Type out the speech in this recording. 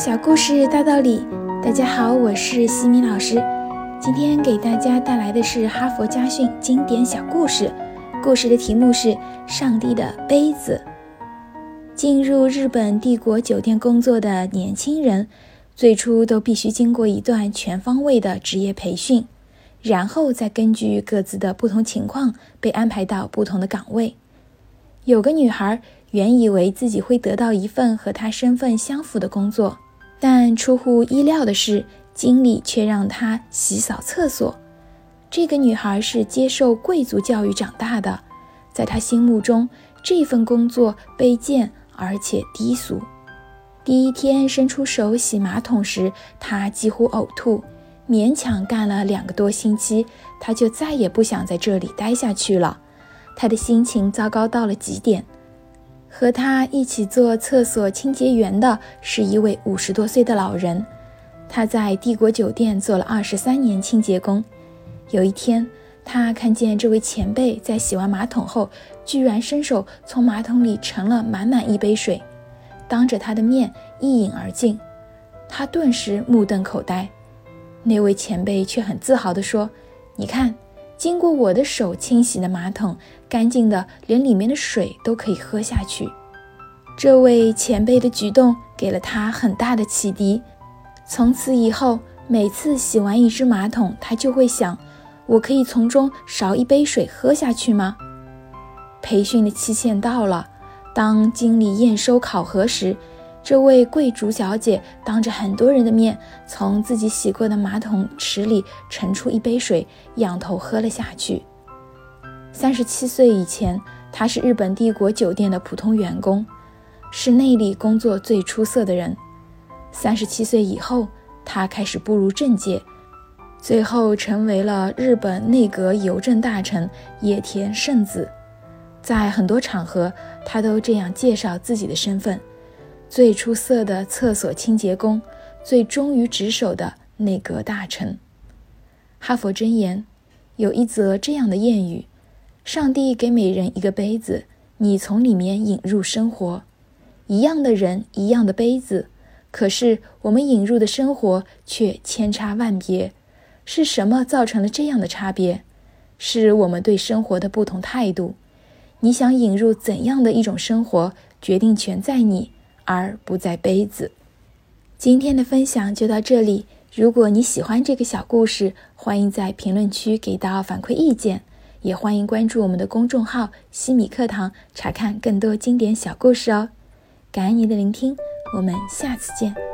小故事大道理，大家好，我是西米老师。今天给大家带来的是哈佛家训经典小故事，故事的题目是《上帝的杯子》。进入日本帝国酒店工作的年轻人，最初都必须经过一段全方位的职业培训，然后再根据各自的不同情况被安排到不同的岗位。有个女孩。原以为自己会得到一份和她身份相符的工作，但出乎意料的是，经理却让她洗扫厕所。这个女孩是接受贵族教育长大的，在她心目中，这份工作卑贱而且低俗。第一天伸出手洗马桶时，她几乎呕吐，勉强干了两个多星期，她就再也不想在这里待下去了。她的心情糟糕到了极点。和他一起做厕所清洁员的是一位五十多岁的老人，他在帝国酒店做了二十三年清洁工。有一天，他看见这位前辈在洗完马桶后，居然伸手从马桶里盛了满满一杯水，当着他的面一饮而尽。他顿时目瞪口呆。那位前辈却很自豪地说：“你看。”经过我的手清洗的马桶，干净的连里面的水都可以喝下去。这位前辈的举动给了他很大的启迪。从此以后，每次洗完一只马桶，他就会想：我可以从中勺一杯水喝下去吗？培训的期限到了，当经理验收考核时。这位贵族小姐当着很多人的面，从自己洗过的马桶池里盛出一杯水，仰头喝了下去。三十七岁以前，她是日本帝国酒店的普通员工，是内里工作最出色的人。三十七岁以后，她开始步入政界，最后成为了日本内阁邮政大臣野田圣子。在很多场合，她都这样介绍自己的身份。最出色的厕所清洁工，最忠于职守的内阁大臣。哈佛箴言有一则这样的谚语：上帝给每人一个杯子，你从里面引入生活。一样的人，一样的杯子，可是我们引入的生活却千差万别。是什么造成了这样的差别？是我们对生活的不同态度。你想引入怎样的一种生活，决定权在你。而不在杯子。今天的分享就到这里。如果你喜欢这个小故事，欢迎在评论区给到反馈意见，也欢迎关注我们的公众号“西米课堂”，查看更多经典小故事哦。感恩您的聆听，我们下次见。